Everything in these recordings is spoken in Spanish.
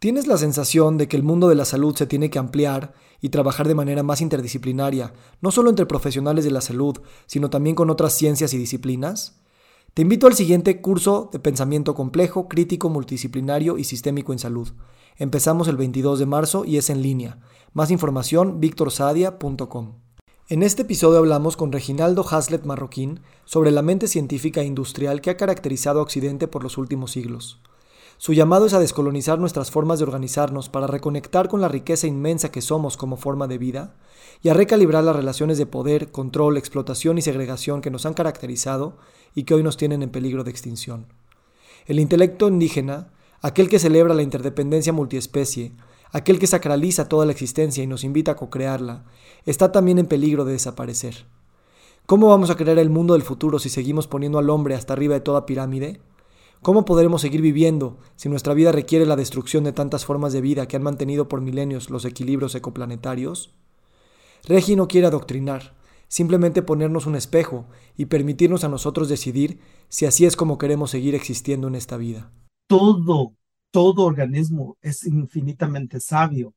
¿Tienes la sensación de que el mundo de la salud se tiene que ampliar y trabajar de manera más interdisciplinaria, no solo entre profesionales de la salud, sino también con otras ciencias y disciplinas? Te invito al siguiente curso de pensamiento complejo, crítico, multidisciplinario y sistémico en salud. Empezamos el 22 de marzo y es en línea. Más información, victorsadia.com. En este episodio hablamos con Reginaldo Haslet Marroquín sobre la mente científica e industrial que ha caracterizado a Occidente por los últimos siglos. Su llamado es a descolonizar nuestras formas de organizarnos para reconectar con la riqueza inmensa que somos como forma de vida y a recalibrar las relaciones de poder, control, explotación y segregación que nos han caracterizado y que hoy nos tienen en peligro de extinción. El intelecto indígena, aquel que celebra la interdependencia multiespecie, aquel que sacraliza toda la existencia y nos invita a co-crearla, está también en peligro de desaparecer. ¿Cómo vamos a crear el mundo del futuro si seguimos poniendo al hombre hasta arriba de toda pirámide? ¿Cómo podremos seguir viviendo si nuestra vida requiere la destrucción de tantas formas de vida que han mantenido por milenios los equilibrios ecoplanetarios? Regi no quiere adoctrinar, simplemente ponernos un espejo y permitirnos a nosotros decidir si así es como queremos seguir existiendo en esta vida. Todo, todo organismo es infinitamente sabio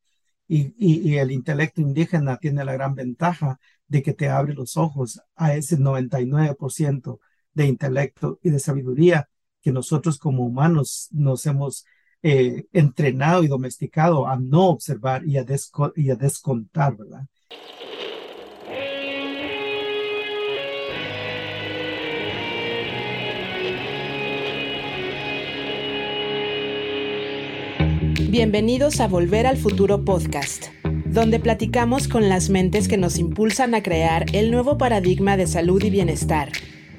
y, y el intelecto indígena tiene la gran ventaja de que te abre los ojos a ese 99% de intelecto y de sabiduría que nosotros como humanos nos hemos eh, entrenado y domesticado a no observar y a, y a descontar, ¿verdad? Bienvenidos a Volver al Futuro Podcast, donde platicamos con las mentes que nos impulsan a crear el nuevo paradigma de salud y bienestar,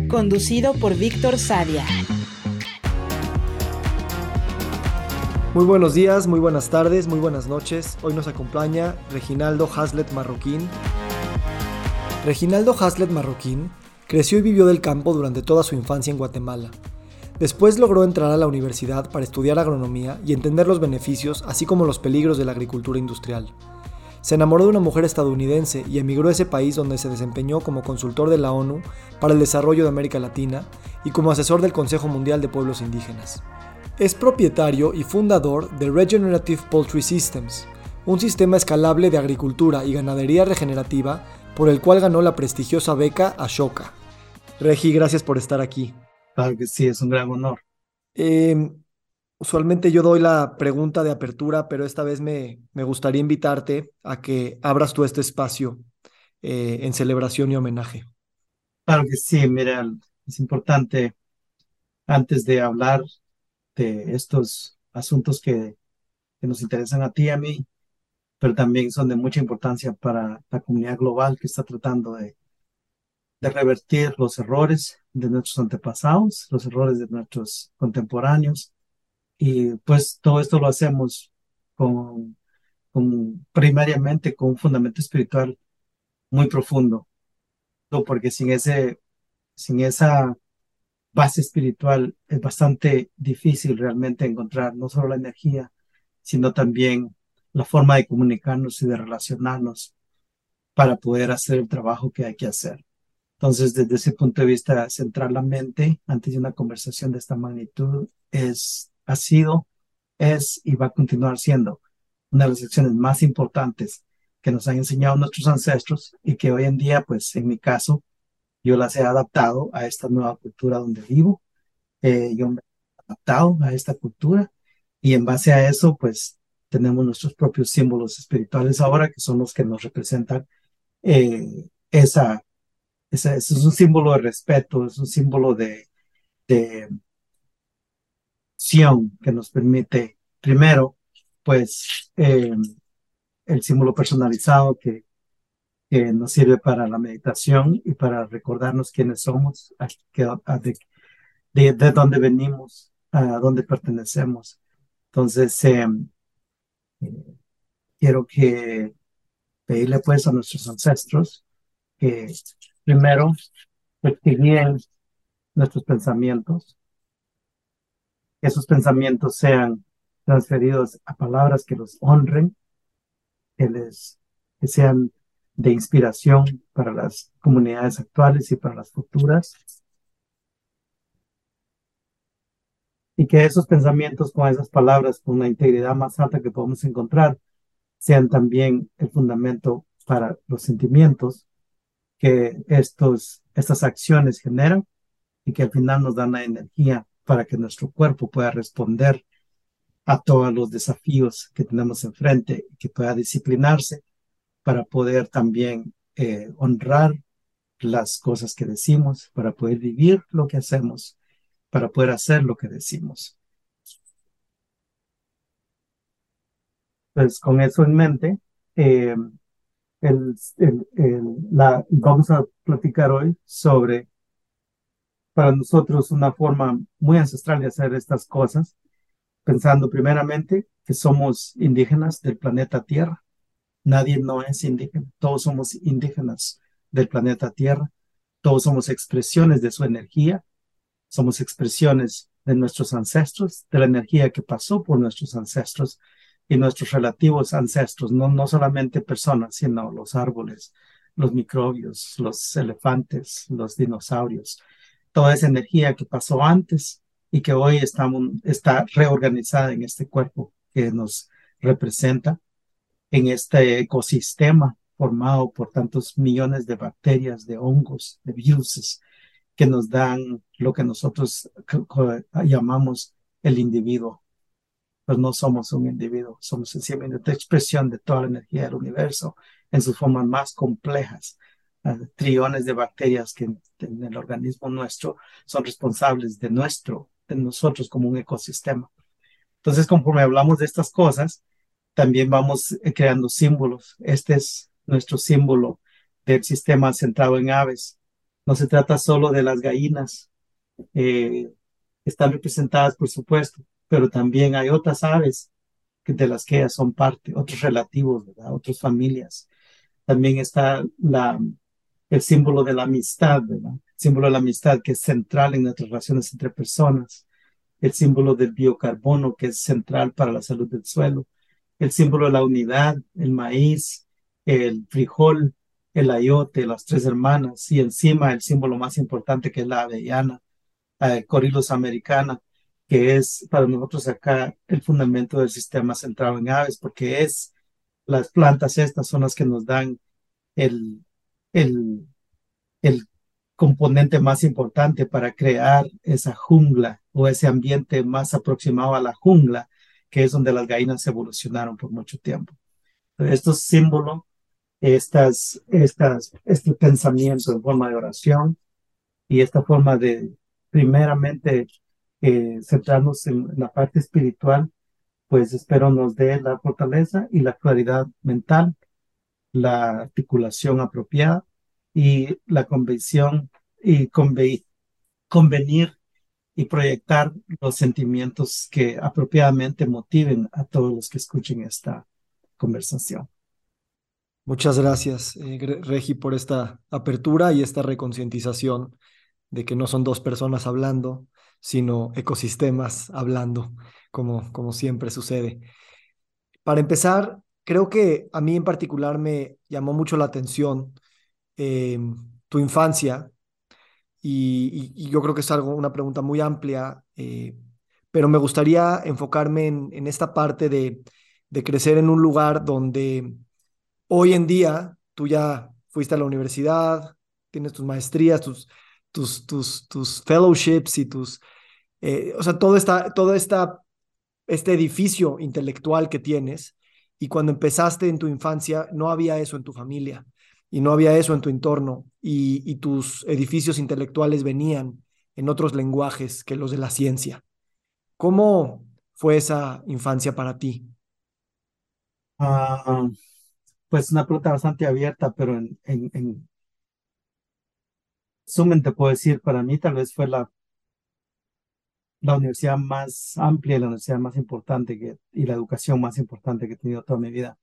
conducido por Víctor Sadia. Muy buenos días, muy buenas tardes, muy buenas noches. Hoy nos acompaña Reginaldo Haslet Marroquín. Reginaldo Haslet Marroquín creció y vivió del campo durante toda su infancia en Guatemala. Después logró entrar a la universidad para estudiar agronomía y entender los beneficios, así como los peligros de la agricultura industrial. Se enamoró de una mujer estadounidense y emigró a ese país donde se desempeñó como consultor de la ONU para el desarrollo de América Latina y como asesor del Consejo Mundial de Pueblos Indígenas. Es propietario y fundador de Regenerative Poultry Systems, un sistema escalable de agricultura y ganadería regenerativa por el cual ganó la prestigiosa beca Ashoka. Regi, gracias por estar aquí. Claro que sí, es un gran honor. Em, usualmente yo doy la pregunta de apertura, pero esta vez me, me gustaría invitarte a que abras tú este espacio eh, en celebración y homenaje. Claro que sí, mira, es importante antes de hablar de estos asuntos que, que nos interesan a ti y a mí, pero también son de mucha importancia para la comunidad global que está tratando de, de revertir los errores de nuestros antepasados, los errores de nuestros contemporáneos. Y pues todo esto lo hacemos con, con primariamente con un fundamento espiritual muy profundo, porque sin ese, sin esa base espiritual es bastante difícil realmente encontrar no solo la energía, sino también la forma de comunicarnos y de relacionarnos para poder hacer el trabajo que hay que hacer. Entonces, desde ese punto de vista, centrar la mente antes de una conversación de esta magnitud es, ha sido, es y va a continuar siendo una de las lecciones más importantes que nos han enseñado nuestros ancestros y que hoy en día, pues en mi caso, yo las he adaptado a esta nueva cultura donde vivo, eh, yo me he adaptado a esta cultura y en base a eso, pues tenemos nuestros propios símbolos espirituales ahora que son los que nos representan eh, esa, esa, es un símbolo de respeto, es un símbolo de, de que nos permite, primero, pues, eh, el símbolo personalizado que que nos sirve para la meditación y para recordarnos quiénes somos, de, de, de dónde venimos, a dónde pertenecemos. Entonces, em, eh, quiero que pedirle pues a nuestros ancestros que primero nuestros pensamientos, que esos pensamientos sean transferidos a palabras que los honren, que les que sean de inspiración para las comunidades actuales y para las futuras. y que esos pensamientos con esas palabras, con la integridad más alta que podemos encontrar, sean también el fundamento para los sentimientos que estos, estas acciones generan y que al final nos dan la energía para que nuestro cuerpo pueda responder a todos los desafíos que tenemos enfrente y que pueda disciplinarse para poder también eh, honrar las cosas que decimos, para poder vivir lo que hacemos, para poder hacer lo que decimos. Pues con eso en mente, la, vamos a platicar hoy sobre, para nosotros, una forma muy ancestral de hacer estas cosas, pensando primeramente que somos indígenas del planeta Tierra. Nadie no es indígena, todos somos indígenas del planeta Tierra, todos somos expresiones de su energía, somos expresiones de nuestros ancestros, de la energía que pasó por nuestros ancestros y nuestros relativos ancestros, no, no solamente personas, sino los árboles, los microbios, los elefantes, los dinosaurios, toda esa energía que pasó antes y que hoy está reorganizada en este cuerpo que nos representa, en este ecosistema formado por tantos millones de bacterias, de hongos, de virus que nos dan lo que nosotros llamamos el individuo. Pues no somos un individuo, somos sencillamente expresión de toda la energía del universo en sus formas más complejas. Trillones de bacterias que en el organismo nuestro son responsables de nuestro, de nosotros como un ecosistema. Entonces, conforme hablamos de estas cosas, también vamos eh, creando símbolos. Este es nuestro símbolo del sistema centrado en aves. No se trata solo de las gallinas, eh, están representadas, por supuesto, pero también hay otras aves que de las que ellas son parte, otros relativos, ¿verdad? otras familias. También está el símbolo de la amistad. El símbolo de la amistad que es central en nuestras relaciones entre personas. El símbolo del biocarbono que es central para la salud del suelo. El símbolo de la unidad, el maíz, el frijol, el ayote, las tres hermanas y encima el símbolo más importante que es la avellana, eh, Corilus americana, que es para nosotros acá el fundamento del sistema centrado en aves, porque es las plantas estas son las que nos dan el, el, el componente más importante para crear esa jungla o ese ambiente más aproximado a la jungla, que es donde las gallinas evolucionaron por mucho tiempo. Estos símbolos estas, estas, este pensamiento en forma de oración y esta forma de primeramente eh, centrarnos en la parte espiritual, pues espero nos dé la fortaleza y la claridad mental, la articulación apropiada y la convicción y convenir y proyectar los sentimientos que apropiadamente motiven a todos los que escuchen esta conversación. Muchas gracias, eh, Regi, por esta apertura y esta reconcientización de que no son dos personas hablando, sino ecosistemas hablando, como, como siempre sucede. Para empezar, creo que a mí en particular me llamó mucho la atención eh, tu infancia y, yo creo que es algo, una pregunta muy amplia, eh, pero me gustaría enfocarme en, esta parte de, de crecer en un lugar donde Hoy en día, tú ya fuiste a la universidad, tienes tus maestrías, tus, tus, tus, tus fellowships y tus, eh, o sea, todo, esta, todo esta, este edificio intelectual que tienes. Y cuando empezaste en tu infancia, no había eso en tu familia y no había eso en tu entorno y, y tus edificios intelectuales venían en otros lenguajes que los de la ciencia. ¿Cómo fue esa infancia para ti? Ah, pues una pregunta bastante abierta, pero en, en, en sumen te puedo decir, para mí tal vez fue la, la universidad más amplia, la universidad más importante que, y la educación más importante que he tenido toda mi vida.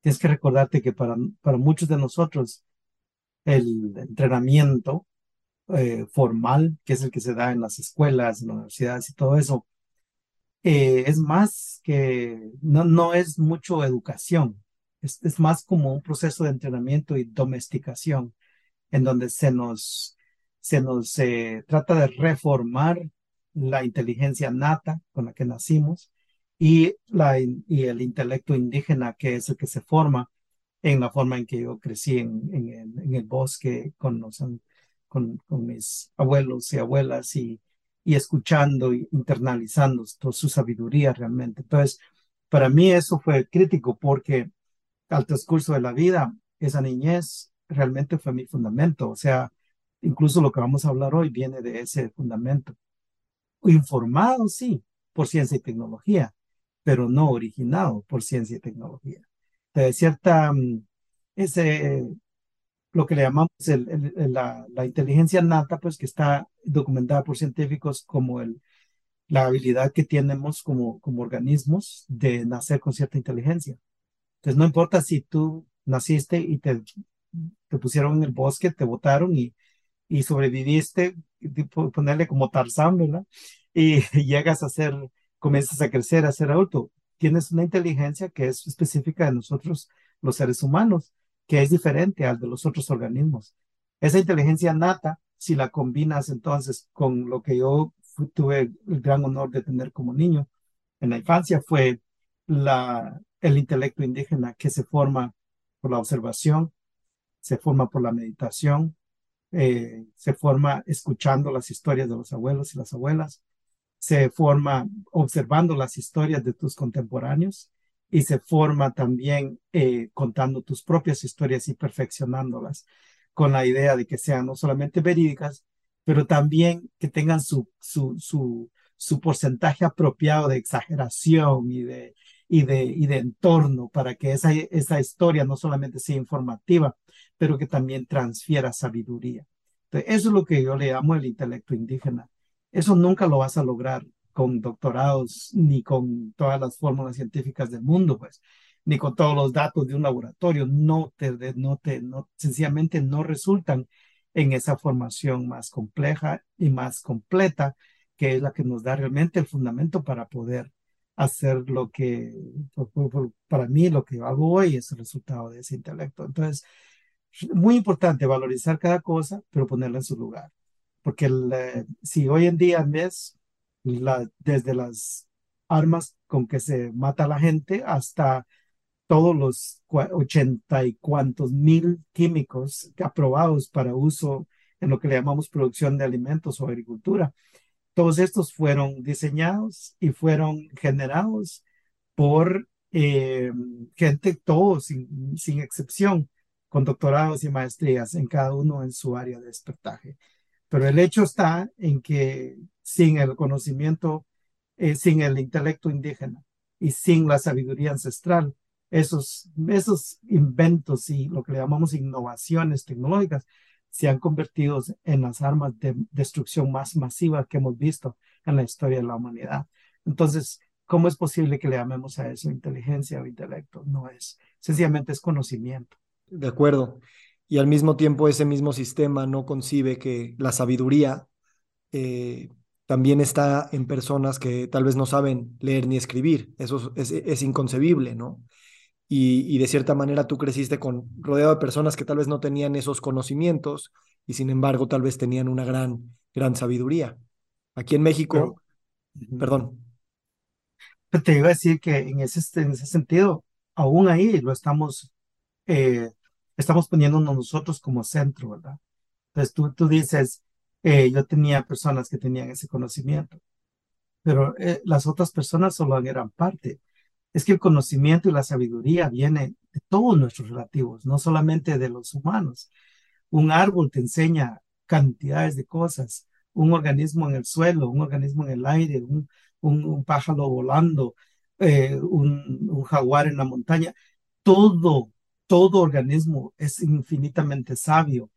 Tienes que recordarte que para, para muchos de nosotros el entrenamiento eh, formal, que es el que se da en las escuelas, en las universidades y todo eso, eh, es más que, no, no es mucho educación, es, más como un proceso de entrenamiento y domesticación, en donde se nos, se nos eh, trata de reformar la inteligencia nata con la que nacimos y, la, y el intelecto indígena, que es el que se forma en la forma en que yo crecí en, en, el bosque con, con, con, mis abuelos y abuelas y, y escuchando y internalizando toda su sabiduría realmente. Entonces, para mí eso fue crítico porque al transcurso de la vida, esa niñez realmente fue mi fundamento. O sea, incluso lo que vamos a hablar hoy viene de ese fundamento. Informado, sí, por ciencia y tecnología, pero no originado por ciencia y tecnología. De cierta, mm, ese, lo que le llamamos la, la, inteligencia nata, pues que está documentada por científicos como el, la habilidad que tenemos como, como organismos de nacer con cierta inteligencia. Entonces, no importa si tú naciste y te, te pusieron en el bosque, te botaron y, y sobreviviste, ponerle como Tarzán, ¿verdad? Y llegas a ser, comienzas a crecer, a ser adulto. Tienes una inteligencia que es específica de nosotros, los seres humanos, que es diferente al de los otros organismos. Esa inteligencia nata, si la combinas entonces con lo que yo tuve el gran honor de tener como niño en la infancia, fue el intelecto indígena que se forma por la observación, se forma por la meditación, eh, se forma escuchando las historias de los abuelos y las abuelas, se forma observando las historias de tus contemporáneos y se forma también eh, contando tus propias historias y perfeccionándolas con la idea de que sean no solamente verídicas, pero también que tengan su, su, su, su porcentaje apropiado de exageración y de, y de, y de entorno para que esa, esa historia no solamente sea informativa, pero que también transfiera sabiduría. Entonces, eso es lo que yo le llamo el intelecto indígena. Eso nunca lo vas a lograr con doctorados ni con todas las fórmulas científicas del mundo, pues, ni con todos los datos de un laboratorio. No te, no te, no, sencillamente no resultan en esa formación más compleja y más completa, que es la que nos da realmente el fundamento para poder hacer lo que, para mí, lo que hago hoy es el resultado de ese intelecto. Entonces, muy importante valorizar cada cosa, pero ponerla en su lugar. Porque si hoy en día desde las armas con que se mata a la gente hasta todos los ochenta y cuantos mil químicos aprobados para uso en lo que le llamamos producción de alimentos o agricultura. Todos estos fueron diseñados y fueron generados por eh, gente, todos sin, sin, excepción, con doctorados y maestrías, en cada uno en su área de despertaje. Pero el hecho está en que sin el conocimiento, eh, sin el intelecto indígena y sin la sabiduría ancestral, esos, esos inventos y lo que le llamamos innovaciones tecnológicas se han convertido en las armas de destrucción más masivas que hemos visto en la historia de la humanidad. Entonces, ¿cómo es posible que le llamemos a eso inteligencia o intelecto? No es, sencillamente es conocimiento. De acuerdo. Y al mismo tiempo ese mismo sistema no concibe que la sabiduría eh, también está en personas que tal vez no saben leer ni escribir. Eso es, es inconcebible, ¿no? y, de cierta manera tú creciste con rodeado de personas que tal vez no tenían esos conocimientos y sin embargo tal vez tenían una gran, gran sabiduría. Aquí en México, perdón. Te iba a decir que en ese, en ese sentido, aún ahí lo estamos, eh, estamos poniéndonos nosotros como centro, ¿verdad? Entonces tú, tú dices, eh, yo tenía personas que tenían ese conocimiento, pero eh, las otras personas solo eran parte es que el conocimiento y la sabiduría viene de todos nuestros relativos, no solamente de los humanos. Un árbol te enseña cantidades de cosas, un organismo en el suelo, un organismo en el aire, un, un, pájaro volando, eh, un, un jaguar en la montaña. Todo, todo organismo es infinitamente sabio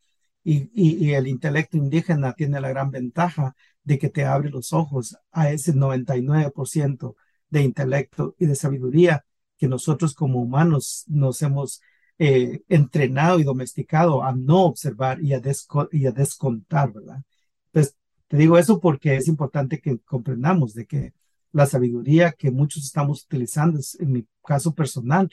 y, el intelecto indígena tiene la gran ventaja de que te abre los ojos a ese 99% de intelecto y de sabiduría que nosotros como humanos nos hemos eh, entrenado y domesticado a no observar y a, y a descontar, ¿verdad? Entonces, te digo eso porque es importante que comprendamos de que la sabiduría que muchos estamos utilizando, en mi caso personal,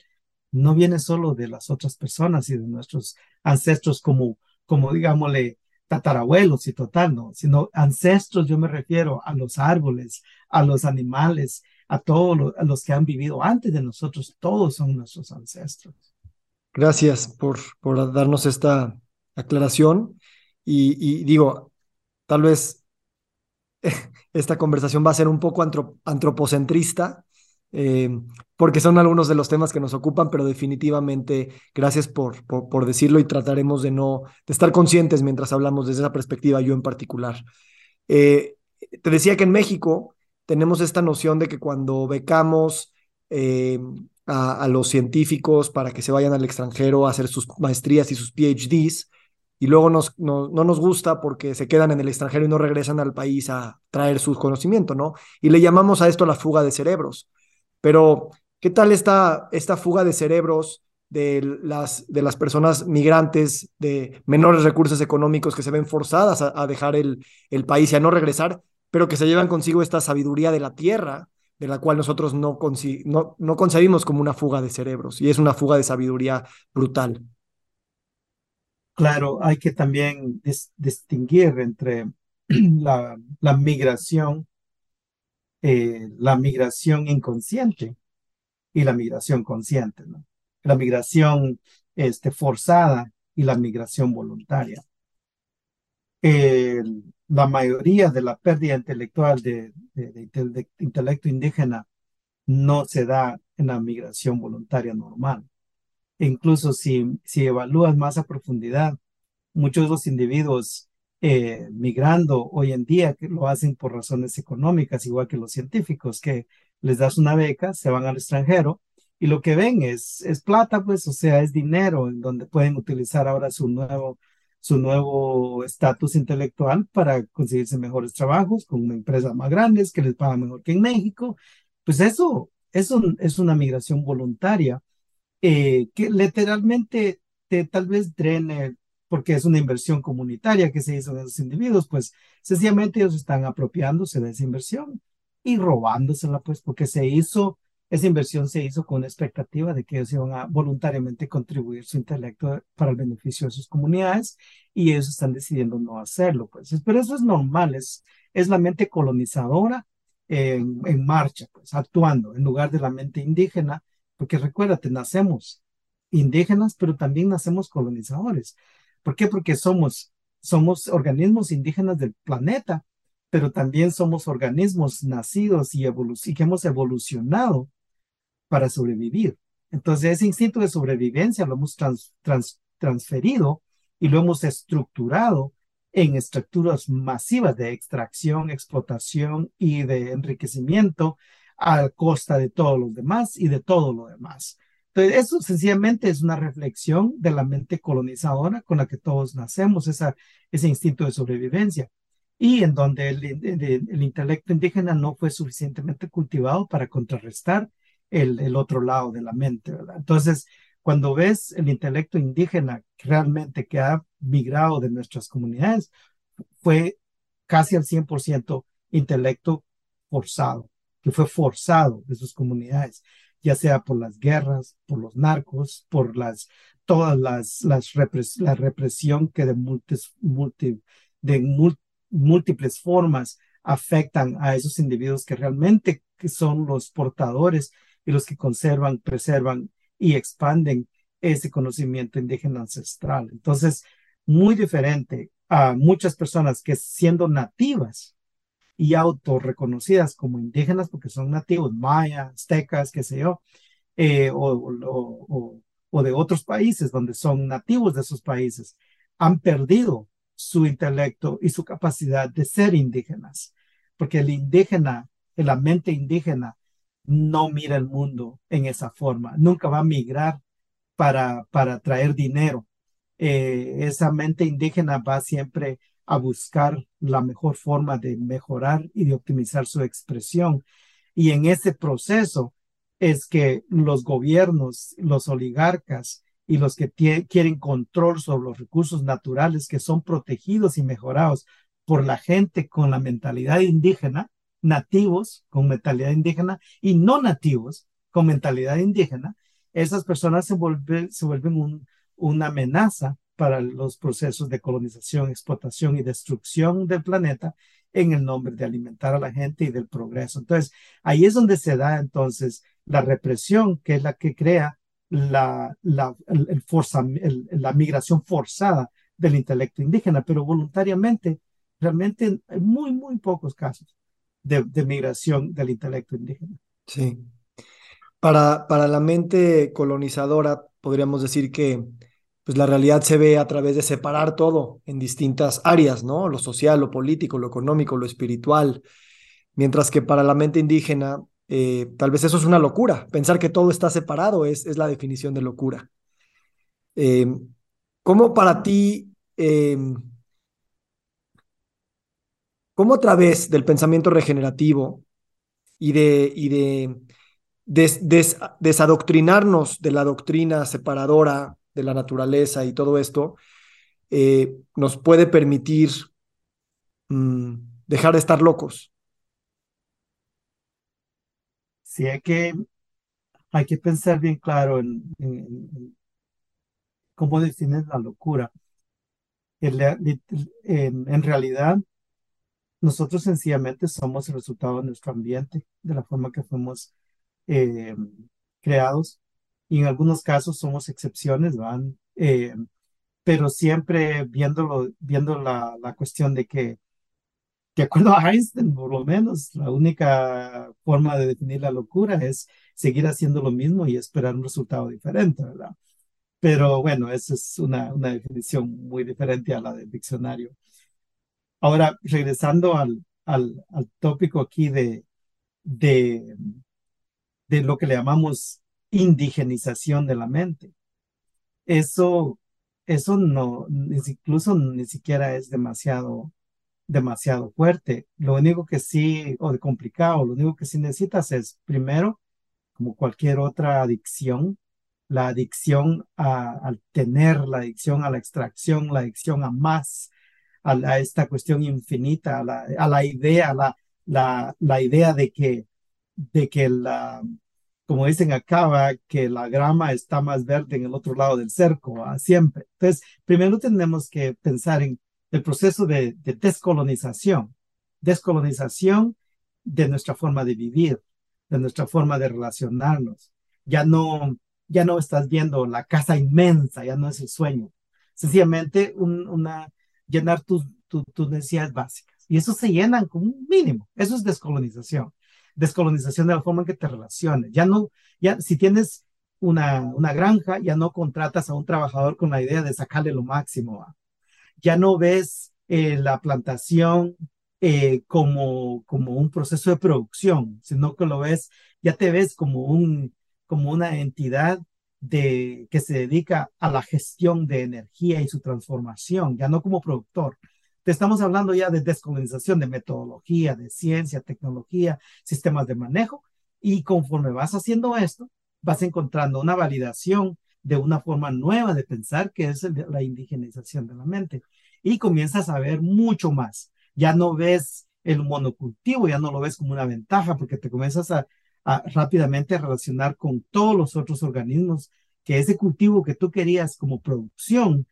no viene solo de las otras personas y de nuestros ancestros como, como digámosle, tatarabuelos y total, no, sino ancestros, yo me refiero a los árboles, a los animales, a todos los que han vivido antes de nosotros, todos son nuestros ancestros. Gracias por, por darnos esta aclaración y, digo, tal vez esta conversación va a ser un poco antropocentrista, eh, porque son algunos de los temas que nos ocupan, pero definitivamente gracias por, por, decirlo y trataremos de no de estar conscientes mientras hablamos desde esa perspectiva, yo en particular. Eh, te decía que en México tenemos esta noción de que cuando becamos eh, a, los científicos para que se vayan al extranjero a hacer sus maestrías y sus PhDs, y luego nos, no, no, nos gusta porque se quedan en el extranjero y no regresan al país a traer su conocimiento, ¿no? Y le llamamos a esto la fuga de cerebros. Pero, ¿qué tal esta, esta fuga de cerebros de las, de las personas migrantes de menores recursos económicos que se ven forzadas a, dejar el, el país y a no regresar, pero que se llevan consigo esta sabiduría de la tierra, de la cual nosotros no, no, no concebimos como una fuga de cerebros, y es una fuga de sabiduría brutal. Claro, hay que también distinguir entre la, la migración eh, la migración inconsciente y la migración consciente. La migración este, forzada y la migración voluntaria. la mayoría de la pérdida intelectual de, de, intelecto indígena no se da en la migración voluntaria normal. E incluso si, si evalúas más a profundidad, muchos de los individuos eh, migrando hoy en día, que lo hacen por razones económicas, igual que los científicos, que les das una beca, se van al extranjero y lo que ven es, es plata, pues, o sea, es dinero en donde pueden utilizar ahora su nuevo su nuevo estatus intelectual para conseguirse mejores trabajos con empresas más grandes que les pagan mejor que en México. Pues eso, eso es una migración voluntaria eh, que literalmente te, tal vez drene porque es una inversión comunitaria que se hizo en esos individuos, pues sencillamente ellos están apropiándose de esa inversión y robándosela, pues porque se hizo, esa inversión se hizo con la expectativa de que ellos iban a voluntariamente contribuir su intelecto para el beneficio de sus comunidades y ellos están decidiendo no hacerlo, pues. Pero eso es normal, es, es la mente colonizadora en, en marcha, pues, actuando en lugar de la mente indígena, porque recuérdate, nacemos indígenas, pero también nacemos colonizadores. ¿Por qué? Porque somos, somos organismos indígenas del planeta, pero también somos organismos nacidos y, que hemos evolucionado para sobrevivir. Entonces, ese instinto de sobrevivencia lo hemos transferido y lo hemos estructurado en estructuras masivas de extracción, explotación y de enriquecimiento a costa de todos los demás y de todo lo demás. Entonces, eso sencillamente es una reflexión de la mente colonizadora con la que todos nacemos, ese instinto de sobrevivencia, y en donde el, el, intelecto indígena no fue suficientemente cultivado para contrarrestar el, otro lado de la mente. Entonces, cuando ves el intelecto indígena realmente que ha migrado de nuestras comunidades, fue casi al 100% intelecto forzado, que fue forzado de sus comunidades ya sea por las guerras, por los narcos, por las, todas las, las la represión que de, de múltiples formas afectan a esos individuos que realmente son los portadores y los que conservan, preservan y expanden ese conocimiento indígena ancestral. Entonces, muy diferente a muchas personas que siendo nativas y autorreconocidas como indígenas porque son nativos, mayas, aztecas, qué sé yo, eh, o, de otros países donde son nativos de esos países, han perdido su intelecto y su capacidad de ser indígenas, porque el indígena, la mente indígena, no mira el mundo en esa forma, nunca va a migrar para, para traer dinero. Eh, esa mente indígena va siempre a buscar la mejor forma de mejorar y de optimizar su expresión. Y en ese proceso es que los gobiernos, los oligarcas y los que quieren control sobre los recursos naturales que son protegidos y mejorados por la gente con la mentalidad indígena, nativos con mentalidad indígena y no nativos con mentalidad indígena, esas personas se vuelven, se vuelven una amenaza para los procesos de colonización, explotación y destrucción del planeta en el nombre de alimentar a la gente y del progreso. Entonces, ahí es donde se da entonces la represión, que es la que crea la, la, forza, la migración forzada del intelecto indígena, pero voluntariamente, realmente hay muy, muy pocos casos de, de migración del intelecto indígena. Sí. Para, para la mente colonizadora, podríamos decir que pues la realidad se ve a través de separar todo en distintas áreas, ¿no? Lo social, lo político, lo económico, lo espiritual. Mientras que para la mente indígena, eh, tal vez eso es una locura. Pensar que todo está separado es, es la definición de locura. Eh, ¿Cómo para ti, eh, cómo a través del pensamiento regenerativo y de, y de desadoctrinarnos de la doctrina separadora de la naturaleza y todo esto, eh, nos puede permitir mm, dejar de estar locos. Sí, hay que, hay que pensar bien claro en, cómo defines la locura. En, realidad, nosotros sencillamente somos el resultado de nuestro ambiente, de la forma que fuimos eh, creados y en algunos casos somos excepciones, van, eh, pero siempre viéndolo, viendo la, la cuestión de que, de acuerdo a Einstein, por lo menos, la única forma de definir la locura es seguir haciendo lo mismo y esperar un resultado diferente, ¿verdad? Pero bueno, esa es una, una definición muy diferente a la del diccionario. Ahora, regresando al, al, al tópico aquí de, de, de lo que le llamamos indigenización de la mente. Eso, eso no, incluso ni siquiera es demasiado, demasiado fuerte. Lo único que sí, o complicado, lo único que sí necesitas es, primero, como cualquier otra adicción, la adicción a, al tener, la adicción a la extracción, la adicción a más, a, esta cuestión infinita, a la, a la idea, la, la, la idea de que, de que la, como dicen acá, que la grama está más verde en el otro lado del cerco, siempre. Entonces, primero tenemos que pensar en el proceso de, descolonización, descolonización de nuestra forma de vivir, de nuestra forma de relacionarnos. Ya no, ya no estás viendo la casa inmensa, ya no es el sueño. Sencillamente una, llenar tus, tus necesidades básicas. Y eso se llenan con un mínimo. Eso es descolonización descolonización de la forma en que te relaciones. Ya no, ya si tienes una, una granja, ya no contratas a un trabajador con la idea de sacarle lo máximo. Ya no ves eh, la plantación eh, como, como un proceso de producción, sino que lo ves, ya te ves como, un, como una entidad de, que se dedica a la gestión de energía y su transformación, ya no como productor estamos hablando ya de descolonización de metodología, de ciencia, tecnología, sistemas de manejo. Y conforme vas haciendo esto, vas encontrando una validación de una forma nueva de pensar que es la indigenización de la mente. Y comienzas a ver mucho más. Ya no ves el monocultivo, ya no lo ves como una ventaja porque te comienzas a, a rápidamente relacionar con todos los otros organismos que ese cultivo que tú querías como producción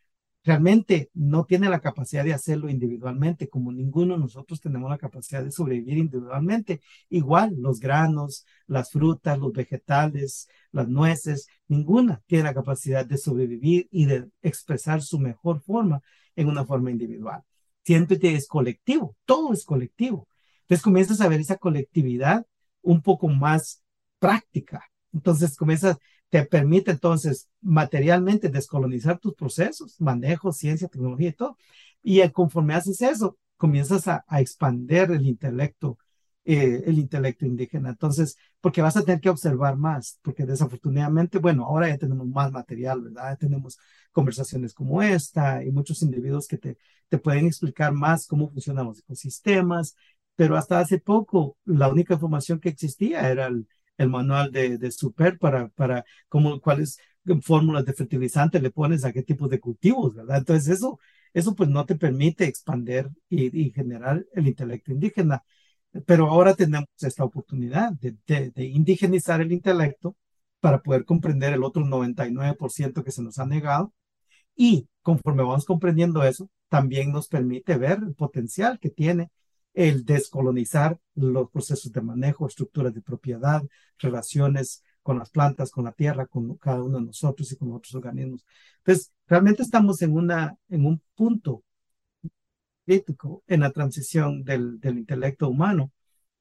realmente no tiene la capacidad de hacerlo individualmente, como ninguno de nosotros tenemos la capacidad de sobrevivir individualmente. Igual los granos, las frutas, los vegetales, las nueces, ninguna tiene la capacidad de sobrevivir y de expresar su mejor forma en una forma individual. Siempre es colectivo, todo es colectivo. Entonces comienzas a ver esa colectividad un poco más práctica. Entonces comienzas, te permite entonces materialmente descolonizar tus procesos, manejo, ciencia, tecnología y todo. Y conforme haces eso, comienzas a, a expander el intelecto, eh, el intelecto indígena. Entonces, porque vas a tener que observar más, porque desafortunadamente, bueno, ahora ya tenemos más material, ¿verdad? Ya tenemos conversaciones como esta y muchos individuos que te, te pueden explicar más cómo funcionan los ecosistemas, pero hasta hace poco la única información que existía era el, el manual de, de Super para, para cómo, cuáles fórmulas de fertilizante le pones a qué tipo de cultivos, ¿verdad? Entonces eso, eso pues no te permite expander y, generar el intelecto indígena. Pero ahora tenemos esta oportunidad de, indigenizar el intelecto para poder comprender el otro 99% que se nos ha negado Y conforme vamos comprendiendo eso, también nos permite ver el potencial que tiene el descolonizar los procesos de manejo, estructuras de propiedad, relaciones con las plantas, con la tierra, con cada uno de nosotros y con otros organismos. Entonces, realmente estamos en, una, en un punto crítico en la transición del, del intelecto humano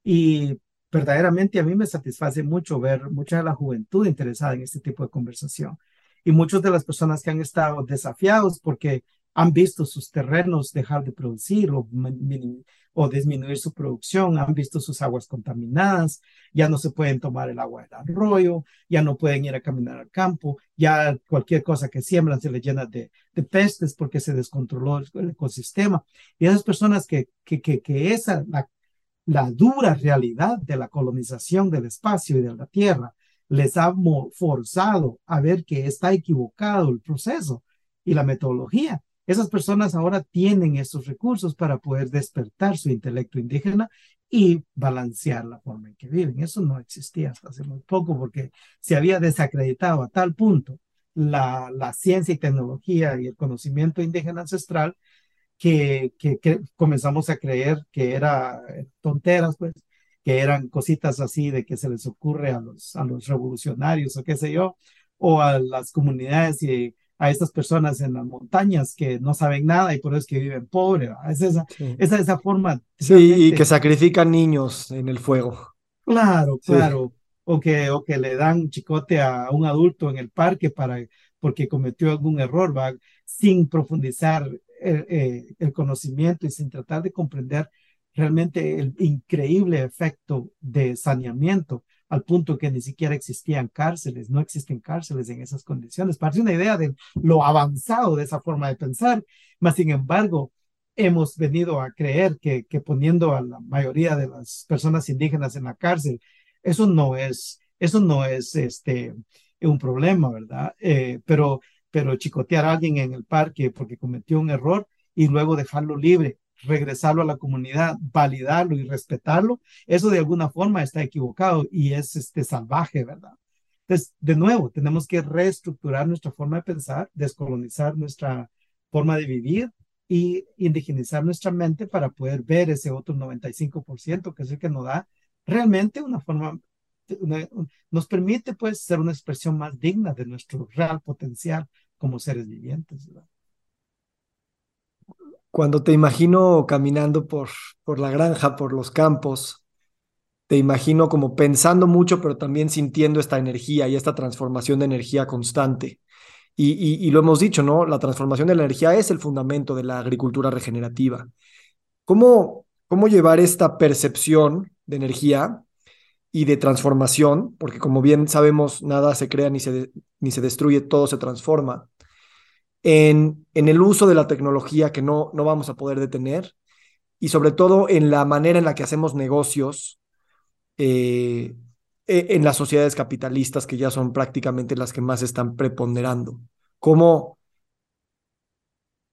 y verdaderamente a mí me satisface mucho ver mucha de la juventud interesada en este tipo de conversación y muchas de las personas que han estado desafiados porque han visto sus terrenos dejar de producir o, o, disminuir su producción, han visto sus aguas contaminadas, ya no se pueden tomar el agua del arroyo, ya no pueden ir a caminar al campo, ya cualquier cosa que siembran se le llena de, de pestes porque se descontroló el, ecosistema. Y esas personas que, que, que, que esa, la, la dura realidad de la colonización del espacio y de la tierra les ha forzado a ver que está equivocado el proceso y la metodología esas personas ahora tienen esos recursos para poder despertar su intelecto indígena y balancear la forma en que viven. Eso no existía hasta hace muy poco porque se había desacreditado a tal punto la, ciencia y tecnología y el conocimiento indígena ancestral que, comenzamos a creer que era tonteras, pues, que eran cositas así de que se les ocurre a los, a los revolucionarios o qué sé yo, o a las comunidades y a estas personas en las montañas que no saben nada y por eso es que viven pobres. Es esa, esa, esa forma. Sí, y que sacrifican niños en el fuego. Claro, claro. O, que, o que le dan chicote a un adulto en el parque para, porque cometió algún error, ¿va? sin profundizar el, eh, el conocimiento y sin tratar de comprender realmente el increíble efecto de saneamiento al punto que ni siquiera existían cárceles, no existen cárceles en esas condiciones. Parece una idea de lo avanzado de esa forma de pensar, mas sin embargo, hemos venido a creer que, que poniendo a la mayoría de las personas indígenas en la cárcel, eso no es, eso no es este, un problema, ¿verdad? Eh, pero, pero chicotear a alguien en el parque porque cometió un error y luego dejarlo libre regresarlo a la comunidad, validarlo y respetarlo, eso de alguna forma está equivocado y es este salvaje, ¿verdad? Entonces, de nuevo, tenemos que reestructurar nuestra forma de pensar, descolonizar nuestra forma de vivir y indigenizar nuestra mente para poder ver ese otro 95% que es el que nos da realmente una forma, nos permite pues ser una expresión más digna de nuestro real potencial como seres vivientes. ¿verdad? Cuando te imagino caminando por, por la granja, por los campos, te imagino como pensando mucho, pero también sintiendo esta energía y esta transformación de energía constante. Y, y, lo hemos dicho, ¿no? La transformación de la energía es el fundamento de la agricultura regenerativa. ¿Cómo, cómo llevar esta percepción de energía y de transformación? Porque como bien sabemos, nada se crea ni se, ni se destruye, todo se transforma en, el uso de la tecnología que no, no vamos a poder detener y sobre todo en la manera en la que hacemos negocios eh, e, en las sociedades capitalistas que ya son prácticamente las que más están preponderando. ¿Cómo,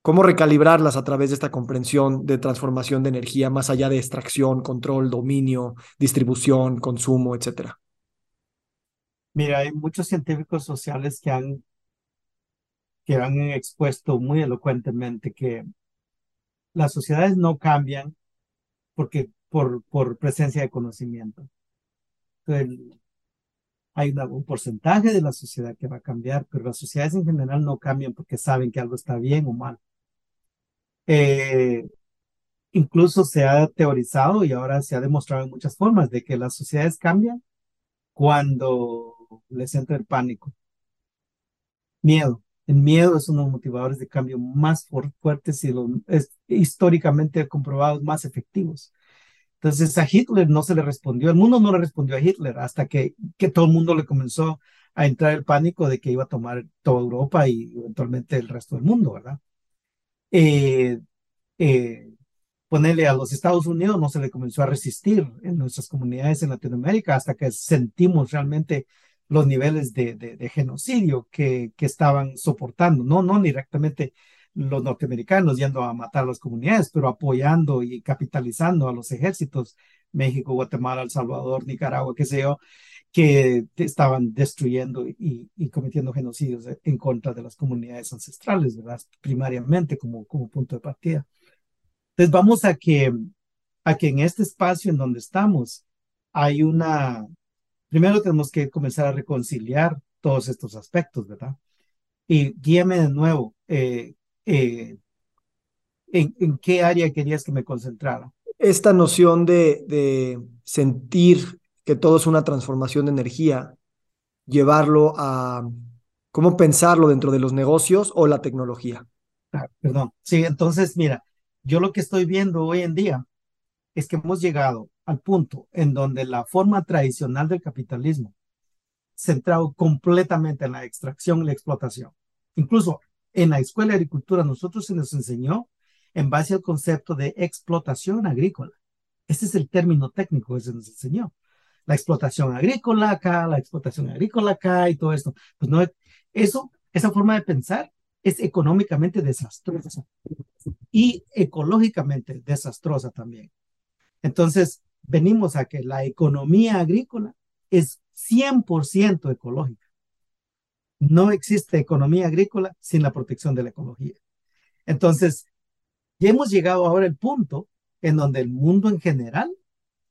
cómo recalibrarlas a través de esta comprensión de transformación de energía más allá de extracción, control, dominio, distribución, consumo, etcétera? Mira, hay muchos científicos sociales que han que han expuesto muy elocuentemente que las sociedades no cambian porque por, por presencia de conocimiento. hay un porcentaje de la sociedad que va a cambiar, pero las sociedades en general no cambian porque saben que algo está bien o mal. Eh, incluso se ha teorizado y ahora se ha demostrado en muchas formas de que las sociedades cambian cuando les entra el pánico, miedo, el miedo es uno de los motivadores de cambio más fuertes y los, es, históricamente comprobados más efectivos. Entonces a Hitler no se le respondió, el mundo no le respondió a Hitler hasta que, que todo el mundo le comenzó a entrar el pánico de que iba a tomar toda Europa y eventualmente el resto del mundo, ¿verdad? Eh, eh, ponerle a los Estados Unidos no se le comenzó a resistir en nuestras comunidades en Latinoamérica hasta que sentimos realmente los niveles de, genocidio que, estaban soportando, no, no directamente los norteamericanos yendo a matar a las comunidades, pero apoyando y capitalizando a los ejércitos, México, Guatemala, El Salvador, Nicaragua, qué sé yo, que estaban destruyendo y, cometiendo genocidios en contra de las comunidades ancestrales, ¿verdad? Primariamente como, como punto de partida. Entonces vamos a que en este espacio en donde estamos hay una, primero tenemos que comenzar a reconciliar todos estos aspectos, ¿verdad? Y guíame de nuevo, eh, eh, ¿en, ¿en, qué área querías que me concentrara? Esta noción de, de sentir que todo es una transformación de energía, llevarlo a cómo pensarlo dentro de los negocios o la tecnología. Ah, perdón. Sí, entonces, mira, yo lo que estoy viendo hoy en día es que hemos llegado al punto en donde la forma tradicional del capitalismo, centrado completamente en la extracción y la explotación. Incluso en la escuela de agricultura nosotros se nos enseñó en base al concepto de explotación agrícola. Ese es el término técnico que se nos enseñó la explotación agrícola acá, la explotación agrícola acá y todo esto. Pues no, eso, esa forma de pensar es económicamente desastrosa y ecológicamente desastrosa también. Entonces, venimos a que la economía agrícola es 100% ecológica. No existe economía agrícola sin la protección de la ecología. Entonces, ya hemos llegado ahora al punto en donde el mundo en general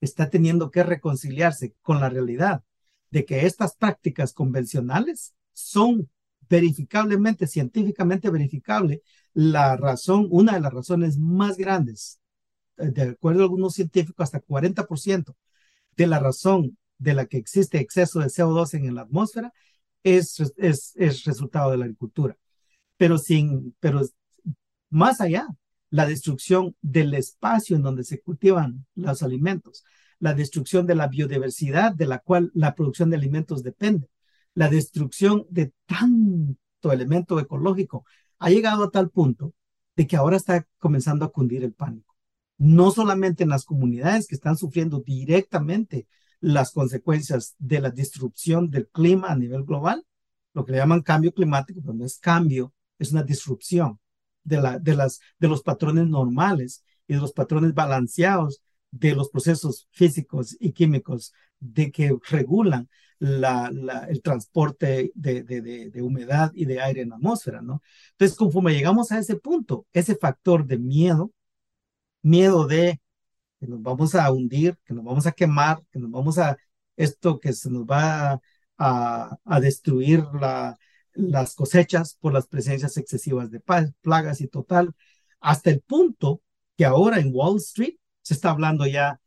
está teniendo que reconciliarse con la realidad de que estas prácticas convencionales son verificablemente, científicamente verificable, la razón, una de las razones más grandes, de acuerdo a algunos científicos, hasta 40% de la razón de la que existe exceso de CO2 en la atmósfera es, es, es resultado de la agricultura. Pero, sin, pero más allá, la destrucción del espacio en donde se cultivan los alimentos, la destrucción de la biodiversidad de la cual la producción de alimentos depende, la destrucción de tanto elemento ecológico, ha llegado a tal punto de que ahora está comenzando a cundir el pánico. No solamente en las comunidades que están sufriendo directamente las consecuencias de la destrucción del clima a nivel global, lo que le llaman cambio climático, pero no es cambio, es una disrupción de, la, de, las, de los patrones normales y de los patrones balanceados de los procesos físicos y químicos de que regulan la, el transporte de, de, de, humedad y de aire en la atmósfera, ¿no? Entonces, conforme llegamos a ese punto, ese factor de miedo, miedo de que nos vamos a hundir, que nos vamos a quemar, que nos vamos a, esto que se nos va a, destruir la, las cosechas por las presencias excesivas de plagas y total, hasta el punto que ahora en Wall Street se está hablando ya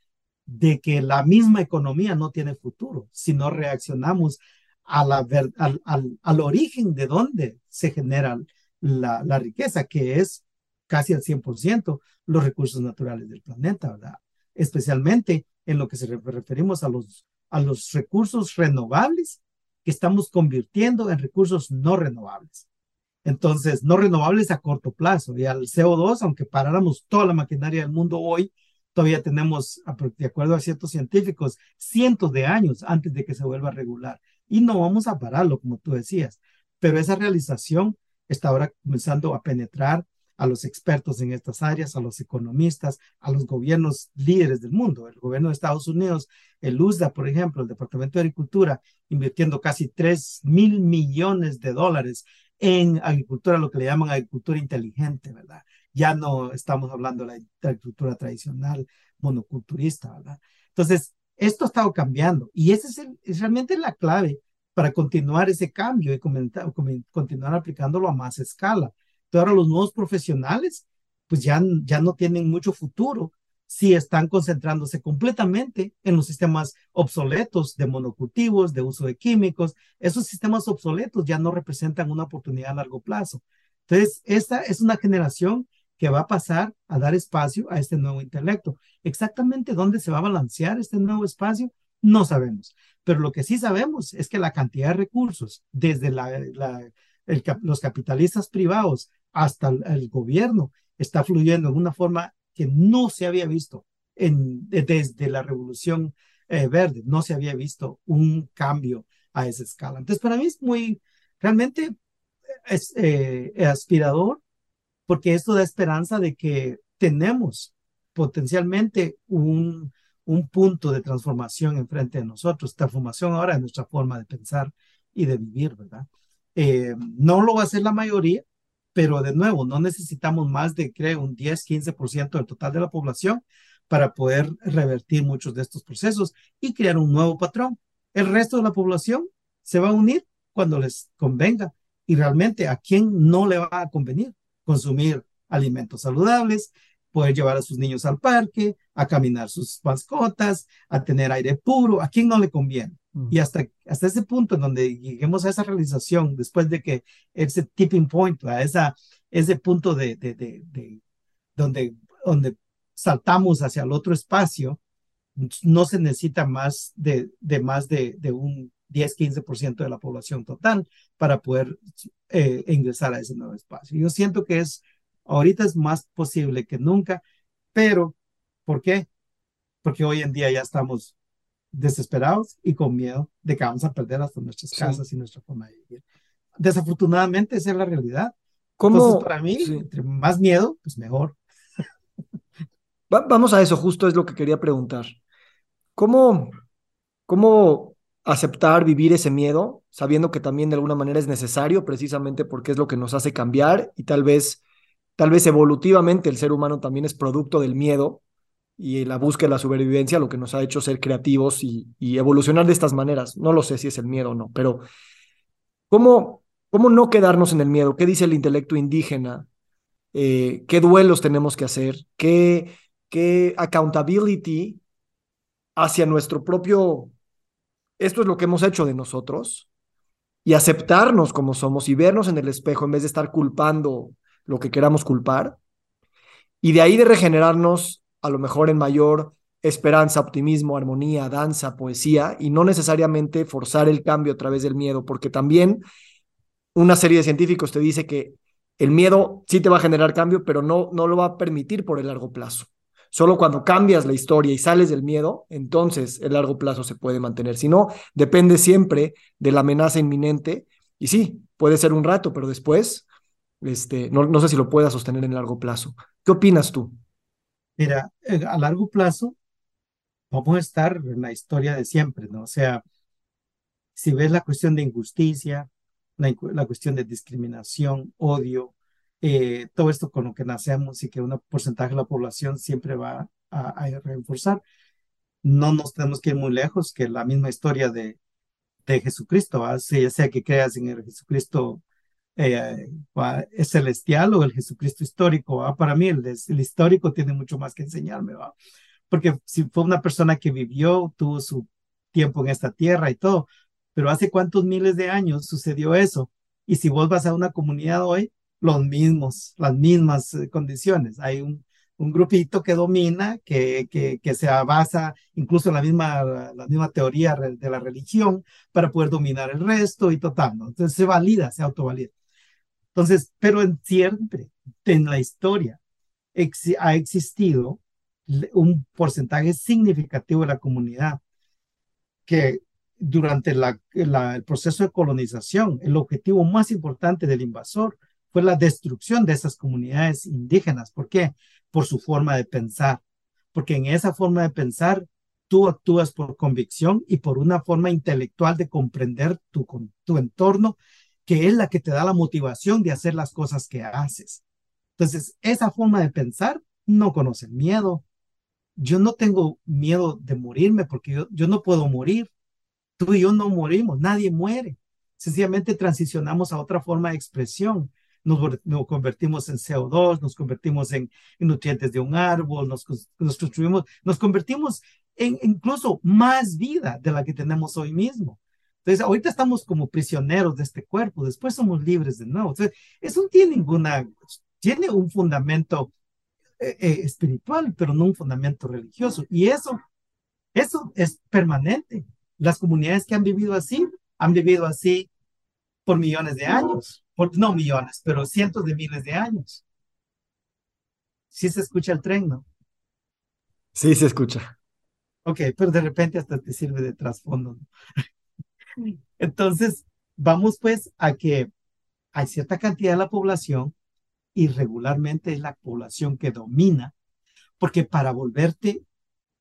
de que la misma economía no tiene futuro si no reaccionamos a la al, al, origen de donde se genera la riqueza, que es casi al 100% los recursos naturales del planeta, ¿verdad? Especialmente en lo que se referimos a los, a los recursos renovables que estamos convirtiendo en recursos no renovables. Entonces, no renovables a corto plazo. Y al CO2, aunque paráramos toda la maquinaria del mundo hoy, todavía tenemos, de acuerdo a ciertos científicos, cientos de años antes de que se vuelva regular. Y no vamos a pararlo, como tú decías. Pero esa realización está ahora comenzando a penetrar a los expertos en estas áreas, a los economistas, a los gobiernos líderes del mundo. El gobierno de Estados Unidos, el USDA, por ejemplo, el Departamento de Agricultura, invirtiendo casi 3 mil millones de dólares en agricultura, lo que le llaman agricultura inteligente, ¿verdad? Ya no estamos hablando de la agricultura tradicional, monoculturista, ¿verdad? Entonces, esto ha estado cambiando y esa es, realmente la clave para continuar ese cambio y continuar aplicándolo a más escala ahora los nuevos profesionales, pues ya, ya no tienen mucho futuro si están concentrándose completamente en los sistemas obsoletos de monocultivos, de uso de químicos. Esos sistemas obsoletos ya no representan una oportunidad a largo plazo. Entonces, esta es una generación que va a pasar a dar espacio a este nuevo intelecto. Exactamente dónde se va a balancear este nuevo espacio, no sabemos. Pero lo que sí sabemos es que la cantidad de recursos, desde la, los capitalistas privados hasta el, gobierno está fluyendo en una forma que no se había visto en, desde la revolución eh, verde, no se había visto un cambio a esa escala. Entonces, para mí es muy, realmente es eh, aspirador, porque esto da esperanza de que tenemos potencialmente un, un punto de transformación enfrente de nosotros. Transformación ahora en nuestra forma de pensar y de vivir, ¿verdad? Eh, no lo va a hacer la mayoría, pero de nuevo, no necesitamos más de, creo, un 10, 15% del total de la población para poder revertir muchos de estos procesos y crear un nuevo patrón. El resto de la población se va a unir cuando les convenga y realmente a quién no le va a convenir consumir alimentos saludables, poder llevar a sus niños al parque, a caminar sus mascotas, a tener aire puro, ¿a quién no le conviene? Y hasta, hasta ese punto en donde lleguemos a esa realización, después de que ese tipping point, a esa, ese punto de, de, de, donde, donde saltamos hacia el otro espacio, no se necesita más de, de más de, de un 10-15% de la población total para poder eh, ingresar a ese nuevo espacio. Yo siento que es Ahorita es más posible que nunca, pero ¿por qué? Porque hoy en día ya estamos desesperados y con miedo de que vamos a perder hasta nuestras casas y nuestra forma de vivir. Desafortunadamente, esa es la realidad. ¿Cómo? Entonces, para mí, entre más miedo, pues mejor. vamos a eso, justo es lo que quería preguntar. ¿Cómo, cómo aceptar vivir ese miedo, sabiendo que también de alguna manera es necesario, precisamente porque es lo que nos hace cambiar y tal vez Tal vez evolutivamente el ser humano también es producto del miedo y la búsqueda de la supervivencia, lo que nos ha hecho ser creativos y, evolucionar de estas maneras. No lo sé si es el miedo o no, pero ¿cómo, cómo no quedarnos en el miedo? ¿Qué dice el intelecto indígena? Eh, ¿Qué duelos tenemos que hacer? ¿Qué, ¿Qué accountability hacia nuestro propio... Esto es lo que hemos hecho de nosotros y aceptarnos como somos y vernos en el espejo en vez de estar culpando lo que queramos culpar, y de ahí de regenerarnos a lo mejor en mayor esperanza, optimismo, armonía, danza, poesía, y no necesariamente forzar el cambio a través del miedo, porque también una serie de científicos te dice que el miedo sí te va a generar cambio, pero no, no lo va a permitir por el largo plazo. Solo cuando cambias la historia y sales del miedo, entonces el largo plazo se puede mantener. Si no, depende siempre de la amenaza inminente. Y sí, puede ser un rato, pero después este, no, no sé si lo pueda sostener en largo plazo. ¿Qué opinas tú? Mira, eh, a largo plazo vamos a estar en la historia de siempre, ¿no? O sea, si ves la cuestión de injusticia, la, la cuestión de discriminación, odio, eh, todo esto con lo que nacemos y que un porcentaje de la población siempre va a, a reforzar, no nos tenemos que ir muy lejos que la misma historia de, Jesucristo, ¿va? sea que creas en el Jesucristo eh, es celestial o el Jesucristo histórico. Para mí el, el, histórico tiene mucho más que enseñarme, ¿va? porque si fue una persona que vivió, tuvo su tiempo en esta tierra y todo, pero hace cuántos miles de años sucedió eso. Y si vos vas a una comunidad hoy, los mismos, las mismas eh, condiciones. Hay un, un grupito que domina, que, que, que, se basa incluso en la misma, la misma teoría de la religión para poder dominar el resto y total, ¿no? Entonces se valida, se autovalida. Entonces, pero en siempre, en la historia, ha existido un porcentaje significativo de la comunidad que durante el proceso de colonización, el objetivo más importante del invasor fue la destrucción de esas comunidades indígenas. ¿Por qué? Por su forma de pensar. Porque en esa forma de pensar, tú actúas por convicción y por una forma intelectual de comprender tu entorno que es la que te da la motivación de hacer las cosas que haces. Entonces, esa forma de pensar no conoce miedo. Yo no tengo miedo de morirme porque yo, no puedo morir. Tú y yo no morimos, nadie muere. Sencillamente transicionamos a otra forma de expresión. Nos, nos convertimos en CO2, nos convertimos en, nutrientes de un árbol, nos, nos construimos, nos convertimos en incluso más vida de la que tenemos hoy mismo. Entonces, ahorita estamos como prisioneros de este cuerpo, después somos libres de nuevo. Entonces, eso no tiene ninguna, tiene un fundamento eh, eh, espiritual, pero no un fundamento religioso. Y eso, eso es permanente. Las comunidades que han vivido así, han vivido así por millones de años, por, no millones, pero cientos de miles de años. Sí se escucha el tren, ¿no? Sí, se escucha. Ok, pero de repente hasta te sirve de trasfondo. Entonces, vamos pues a que hay cierta cantidad de la población y regularmente es la población que domina, porque para volverte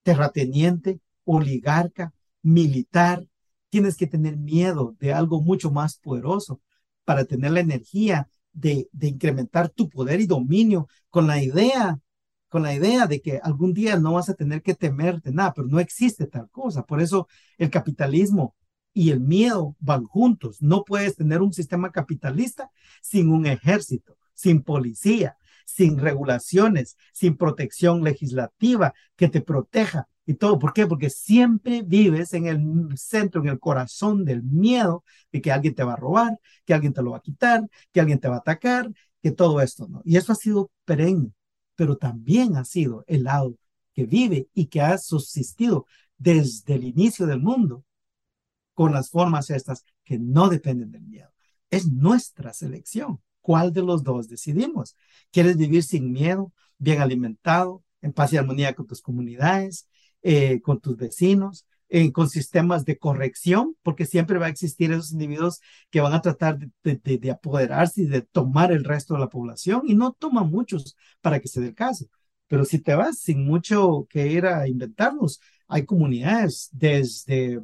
terrateniente, oligarca, militar. Tienes que tener miedo de algo mucho más poderoso para tener la energía de, incrementar tu poder y dominio con la idea con la idea de que algún día no vas a tener que temer de nada, pero no existe tal cosa. Por eso el capitalismo y el miedo van juntos. No puedes tener un sistema capitalista sin un ejército, sin policía, sin regulaciones, sin protección legislativa que te proteja y todo. ¿Por qué? Porque siempre vives en el centro, en el corazón del miedo de que alguien te va a robar, que alguien te lo va a quitar, que alguien te va a atacar, que todo esto, ¿no? Y eso ha sido perenne, pero también ha sido el lado que vive y que ha subsistido desde el inicio del mundo con las formas estas que no dependen del miedo. Es nuestra selección. ¿Cuál de los dos decidimos? ¿Quieres vivir sin miedo, bien alimentado, en paz y armonía con tus comunidades, eh, con tus vecinos, eh, con sistemas de corrección? Porque siempre va a existir esos individuos que van a tratar de, de apoderarse y de tomar el resto de la población y no toman muchos para que se dé el caso. Pero si te vas sin mucho que ir a inventarnos, hay comunidades desde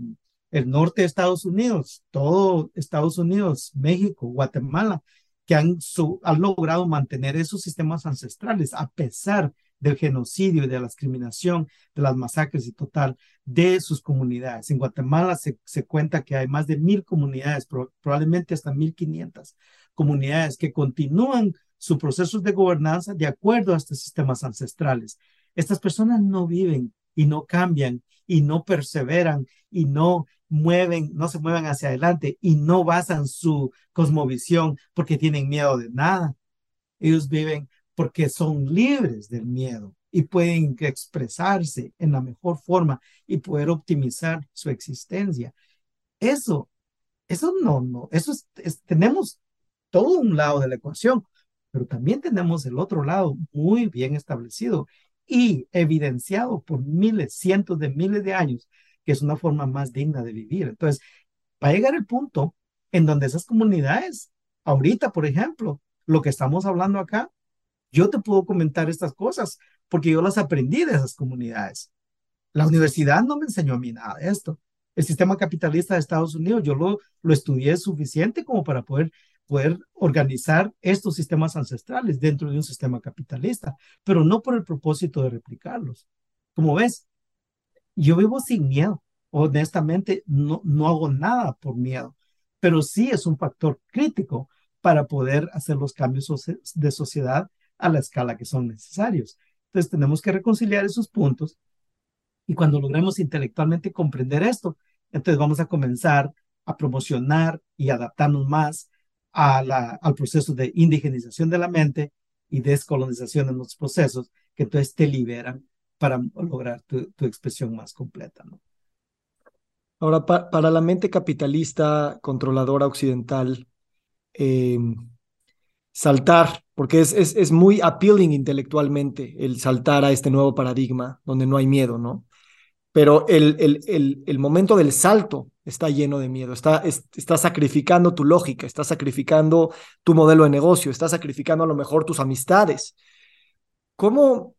el norte de Estados Unidos, todo Estados Unidos, México, Guatemala, que han, han logrado mantener esos sistemas ancestrales a pesar del genocidio y de la discriminación, de las masacres y total de sus comunidades. En Guatemala se, se cuenta que hay más de mil comunidades, probablemente hasta mil quinientas comunidades que continúan sus procesos de gobernanza de acuerdo a estos sistemas ancestrales. Estas personas no viven y no cambian y no perseveran y no mueven, no se mueven hacia adelante y no basan su cosmovisión porque tienen miedo de nada. Ellos viven porque son libres del miedo y pueden expresarse en la mejor forma y poder optimizar su existencia. Eso, eso no, no, eso es, tenemos todo un lado de la ecuación, pero también tenemos el otro lado muy bien establecido y evidenciado por miles, cientos de miles de años, que es una forma más digna de vivir. Entonces, va a llegar el punto en donde esas comunidades, ahorita, por ejemplo, lo que estamos hablando acá, yo te puedo comentar estas cosas porque yo las aprendí de esas comunidades. La universidad no me enseñó a mí nada de esto. El sistema capitalista de Estados Unidos, yo lo, lo estudié suficiente como para poder, poder organizar estos sistemas ancestrales dentro de un sistema capitalista, pero no por el propósito de replicarlos. Como ves, yo vivo sin miedo. Honestamente, no, no hago nada por miedo, pero sí es un factor crítico para poder hacer los cambios de sociedad a la escala que son necesarios. Entonces tenemos que reconciliar esos puntos y cuando logremos intelectualmente comprender esto, entonces vamos a comenzar a promocionar y adaptarnos más a al proceso de indigenización de la mente y descolonización de los procesos que entonces te liberan para lograr tu, expresión más completa. Ahora, para la mente capitalista controladora occidental, em, saltar, porque es, es, es, muy appealing intelectualmente el saltar a este nuevo paradigma donde no hay miedo, ¿no? Pero el, el, el, el momento del salto está lleno de miedo, está, está sacrificando tu lógica, está sacrificando tu modelo de negocio, está sacrificando a lo mejor tus amistades. ¿Cómo,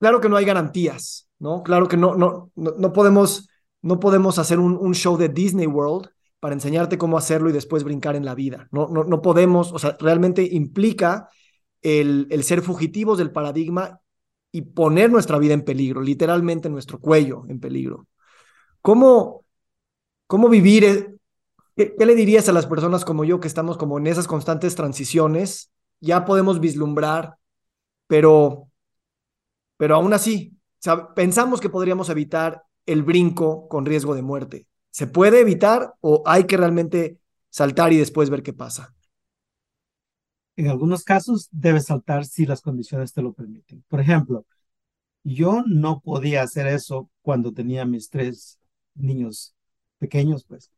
Claro que no hay garantías, ¿no? Claro que no, no, no, podemos, no podemos hacer un, un, show de Disney World para enseñarte cómo hacerlo y después brincar en la vida. No, no, no podemos, o sea, realmente implica el, el ser fugitivos del paradigma y poner nuestra vida en peligro, literalmente nuestro cuello en peligro. ¿Cómo, cómo vivir? ¿Qué, ¿Qué le dirías a las personas como yo que estamos como en esas constantes transiciones? Ya podemos vislumbrar, pero pero aún así, pensamos que podríamos evitar el brinco con riesgo de muerte. ¿Se puede evitar o hay que realmente saltar y después ver qué pasa? En algunos casos debes saltar si las condiciones te lo permiten. Por ejemplo, yo no podía hacer eso cuando tenía mis tres niños pequeños, pues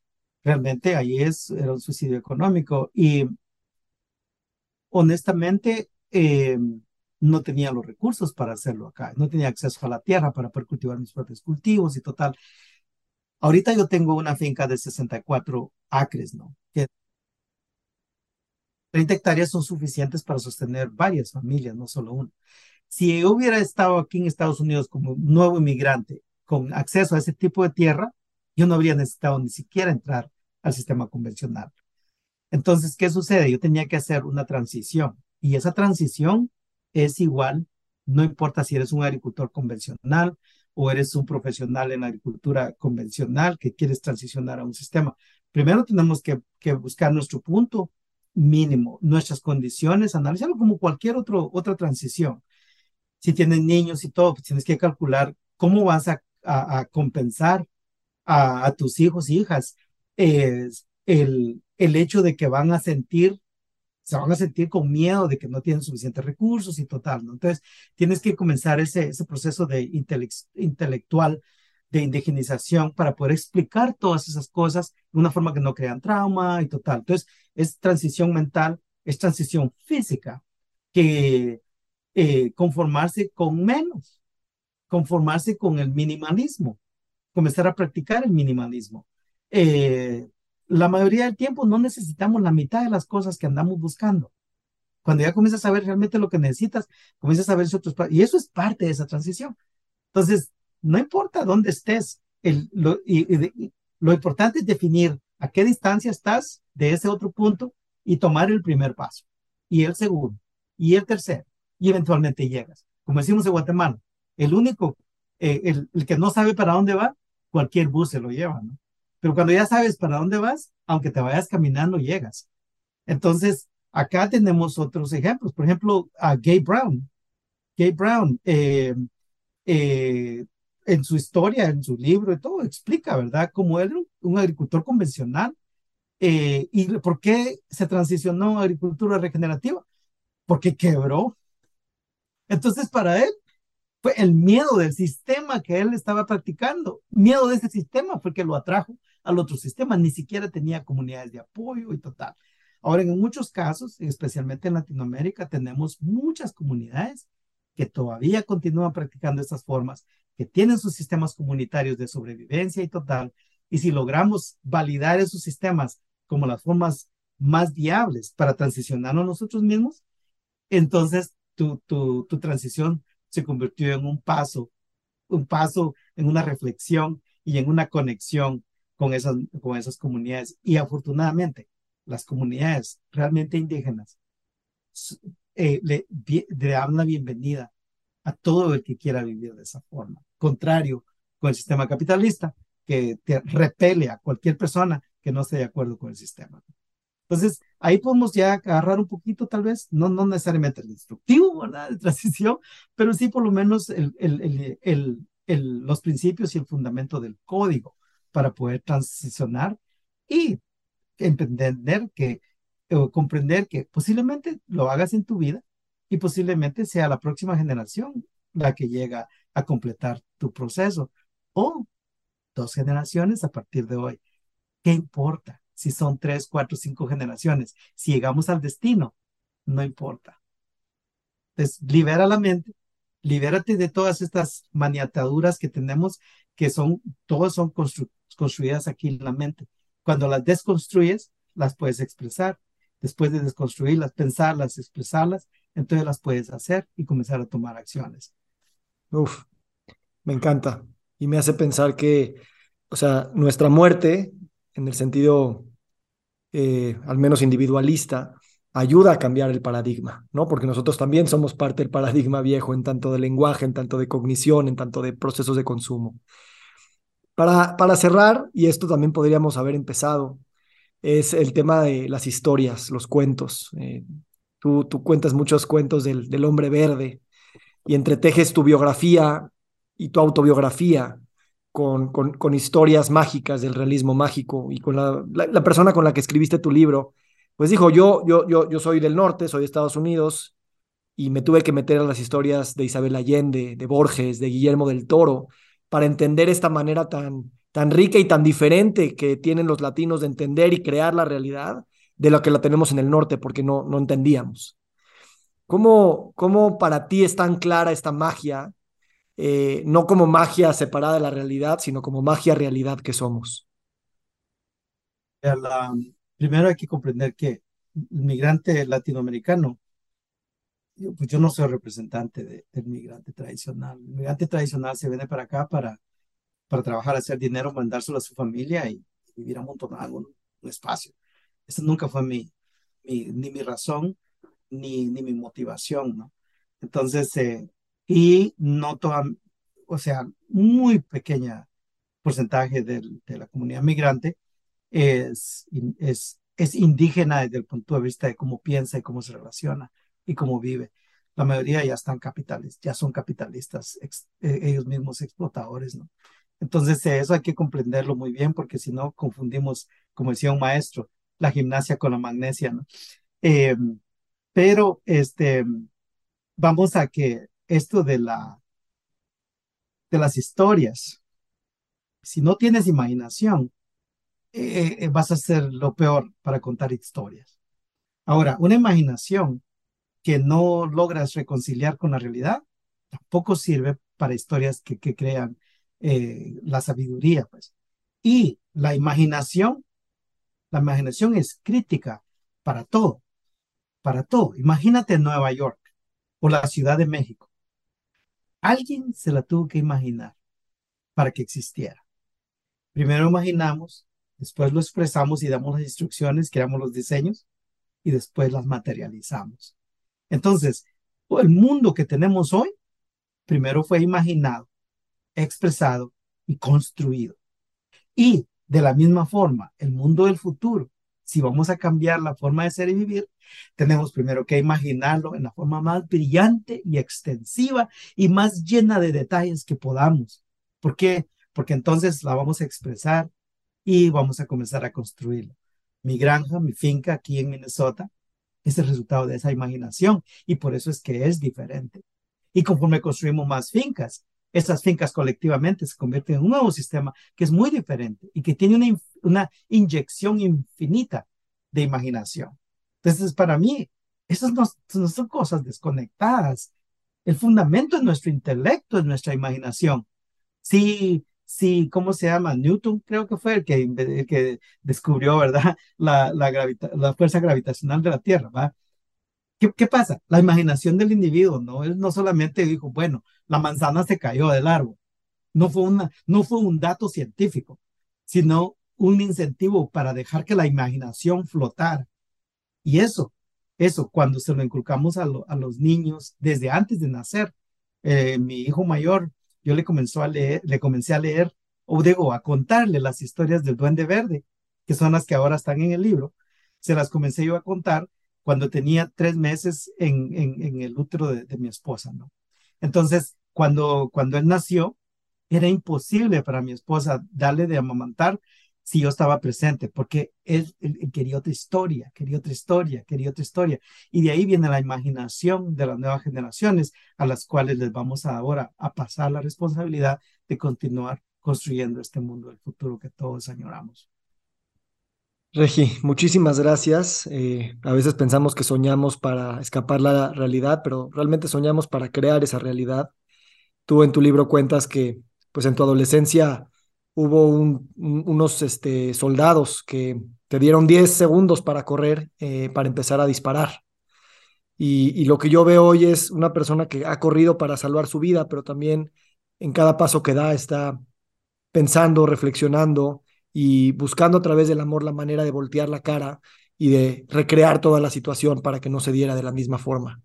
realmente ahí es, era un suicidio económico y honestamente eh, no tenía los recursos para hacerlo acá, no tenía acceso a la tierra para poder cultivar mis propios cultivos y total. Ahorita yo tengo una finca de 64 acres, ¿no? Que 30 hectáreas son suficientes para sostener varias familias, no solo una. Si yo hubiera estado aquí en Estados Unidos como nuevo inmigrante con acceso a ese tipo de tierra, yo no habría necesitado ni siquiera entrar al sistema convencional. Entonces, ¿qué sucede? Yo tenía que hacer una transición y esa transición es igual, no importa si eres un agricultor convencional o eres un profesional en agricultura convencional que quieres transicionar a un sistema. Primero tenemos que, buscar nuestro punto mínimo, nuestras condiciones, analizarlo como cualquier otro, otra transición. Si tienes niños y todo, pues tienes que calcular cómo vas a, compensar a, tus hijos e hijas es el, el hecho de que van a sentir se van a sentir con miedo de que no tienen suficientes recursos y total, ¿no? Entonces, tienes que comenzar ese, ese proceso de intelectual de indigenización para poder explicar todas esas cosas de una forma que no crean trauma y total. Entonces, es transición mental, es transición física, que eh, conformarse con menos, conformarse con el minimalismo, comenzar a practicar el minimalismo. Eh, la mayoría del tiempo no necesitamos la mitad de las cosas que andamos buscando. Cuando ya comienzas a ver realmente lo que necesitas, comienzas a ver otros y eso es parte de esa transición. Entonces, no importa dónde estés, el, lo, y, lo importante es definir a qué distancia estás de ese otro punto y tomar el primer paso, y el segundo, y el tercero, y eventualmente llegas. Como decimos en Guatemala, el único, eh, el, el, que no sabe para dónde va, cualquier bus se lo lleva, ¿no? Pero cuando ya sabes para dónde vas, aunque te vayas caminando, llegas. Entonces, acá tenemos otros ejemplos. Por ejemplo, a Gay Brown. Gay Brown, eh, eh, en su historia, en su libro y todo, explica, ¿verdad?, cómo él era un, agricultor convencional eh, y por qué se transicionó a agricultura regenerativa. Porque quebró. Entonces, para él, fue el miedo del sistema que él estaba practicando. Miedo de ese sistema fue que lo atrajo al otro sistema, ni siquiera tenía comunidades de apoyo y total. Ahora, en muchos casos, especialmente en Latinoamérica, tenemos muchas comunidades que todavía continúan practicando estas formas, que tienen sus sistemas comunitarios de sobrevivencia y total. Y si logramos validar esos sistemas como las formas más viables para transicionarnos nosotros mismos, entonces tu, tu, tu transición se convirtió en un paso, un paso en una reflexión y en una conexión con esas, con esas comunidades. Y afortunadamente, las comunidades realmente indígenas eh, le, dan la bienvenida a todo el que quiera vivir de esa forma. Contrario con el sistema capitalista, que te repele a cualquier persona que no esté de acuerdo con el sistema. Entonces, ahí podemos ya agarrar un poquito, tal vez, no, no necesariamente el instructivo, ¿verdad? De transición, pero sí por lo menos los principios y el fundamento del código para poder transicionar y entender que, o comprender que posiblemente lo hagas en tu vida y posiblemente sea la próxima generación la que llega a completar tu proceso o dos generaciones a partir de hoy. ¿Qué importa si son tres, cuatro, cinco generaciones? Si llegamos al destino, no importa. Entonces, libera la mente, libérate de todas estas maniataduras que tenemos, que son, todas son construidas aquí en la mente. Cuando las desconstruyes, las puedes expresar. Después de desconstruirlas, pensarlas, expresarlas, entonces las puedes hacer y comenzar a tomar acciones. Uf, me encanta. Y me hace pensar que, o sea, nuestra muerte, en el sentido eh, al menos individualista, ayuda a cambiar el paradigma, ¿no? Porque nosotros también somos parte del paradigma viejo en tanto de lenguaje, en tanto de cognición, en tanto de procesos de consumo. Para, para cerrar, y esto también podríamos haber empezado, es el tema de las historias, los cuentos. Eh, tú, tú cuentas muchos cuentos del, del hombre verde y entretejes tu biografía y tu autobiografía con, con, historias mágicas del realismo mágico y con la, la, persona con la que escribiste tu libro, pues dijo, yo, yo, yo, yo soy del norte, soy de Estados Unidos y me tuve que meter a las historias de Isabel Allende, de Borges, de Guillermo del Toro, para entender esta manera tan, tan rica y tan diferente que tienen los latinos de entender y crear la realidad de lo que la tenemos en el norte, porque no, no entendíamos. ¿Cómo, ¿Cómo para ti es tan clara esta magia, eh, no como magia separada de la realidad, sino como magia realidad que somos? primero hay que comprender que el migrante latinoamericano pues yo no soy representante del migrante tradicional. El migrante tradicional se viene para acá para para trabajar, hacer dinero, mandárselo a su familia y vivir amontonado en un espacio. Esa nunca fue mi, mi, ni mi razón ni, ni mi motivación. Entonces, eh, y no toda, o sea, muy pequeña porcentaje de, de la comunidad migrante es, es, es indígena desde el punto de vista de cómo piensa y cómo se relaciona y cómo vive. La mayoría ya están capitales, ya son capitalistas, eh, ellos mismos explotadores, ¿no? Entonces, eso hay que comprenderlo muy bien porque si no confundimos, como decía un maestro, la gimnasia con la magnesia, ¿no? Eh, pero este, vamos a que esto de la de las historias, si no tienes imaginación, eh, eh, vas a ser lo peor para contar historias. Ahora, una imaginación que no logras reconciliar con la realidad, tampoco sirve para historias que, crean eh, la sabiduría, pues. Y la imaginación, la imaginación es crítica para todo, para todo. Imagínate Nueva York o la Ciudad de México. Alguien se la tuvo que imaginar para que existiera. Primero imaginamos, después lo expresamos y damos las instrucciones, creamos los diseños y después las materializamos. Entonces, el mundo que tenemos hoy, primero fue imaginado expresado y construido. Y de la misma forma, el mundo del futuro, si vamos a cambiar la forma de ser y vivir, tenemos primero que imaginarlo en la forma más brillante y extensiva y más llena de detalles que podamos. ¿Por qué? Porque entonces la vamos a expresar y vamos a comenzar a construirlo. Mi granja, mi finca aquí en Minnesota, es el resultado de esa imaginación y por eso es que es diferente. Y conforme construimos más fincas, estas fincas colectivamente se convierten en un nuevo sistema que es muy diferente y que tiene una, una inyección infinita de imaginación. Entonces, para mí, esas no, son cosas desconectadas. El fundamento es nuestro intelecto, es nuestra imaginación. Sí, sí, ¿cómo se llama? Newton creo que fue el que, el que descubrió, ¿verdad? La, la, la fuerza gravitacional de la Tierra, ¿va? ¿Qué, pasa? La imaginación del individuo, ¿no? Él no solamente dijo, bueno, la manzana se cayó del árbol. No fue, una, no fue un dato científico, sino un incentivo para dejar que la imaginación flotara. Y eso, eso, cuando se lo inculcamos a, los niños desde antes de nacer, eh, mi hijo mayor, yo le, comenzó a leer, le comencé a leer, o digo, a contarle las historias del duende verde, que son las que ahora están en el libro, se las comencé yo a contar cuando tenía tres meses en, el útero de, mi esposa, ¿no? Entonces, cuando, cuando él nació, era imposible para mi esposa darle de amamantar si yo estaba presente, porque él, quería otra historia, quería otra historia, quería otra historia. Y de ahí viene la imaginación de las nuevas generaciones a las cuales les vamos ahora a pasar la responsabilidad de continuar construyendo este mundo del futuro que todos añoramos. Regi, muchísimas gracias. Eh, a veces pensamos que soñamos para escapar la realidad, pero realmente soñamos para crear esa realidad. Tú en tu libro cuentas que, pues en tu adolescencia hubo unos este, soldados que te dieron 10 segundos para correr, eh, para empezar a disparar. Y, lo que yo veo hoy es una persona que ha corrido para salvar su vida, pero también en cada paso que da está pensando, reflexionando y buscando a través del amor la manera de voltear la cara y de recrear toda la situación para que no se diera de la misma forma.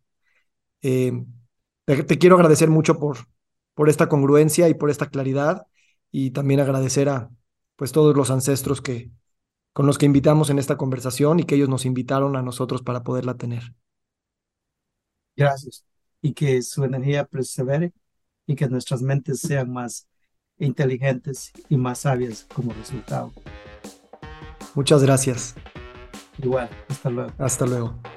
Eh, te, quiero agradecer mucho por esta congruencia y por esta claridad y también agradecer a pues todos los ancestros que con los que invitamos en esta conversación y que ellos nos invitaron a nosotros para poderla tener. Gracias. Y que su energía persevere y que nuestras mentes sean más inteligentes y más sabias como resultado. Muchas gracias. Igual, hasta luego. Hasta luego.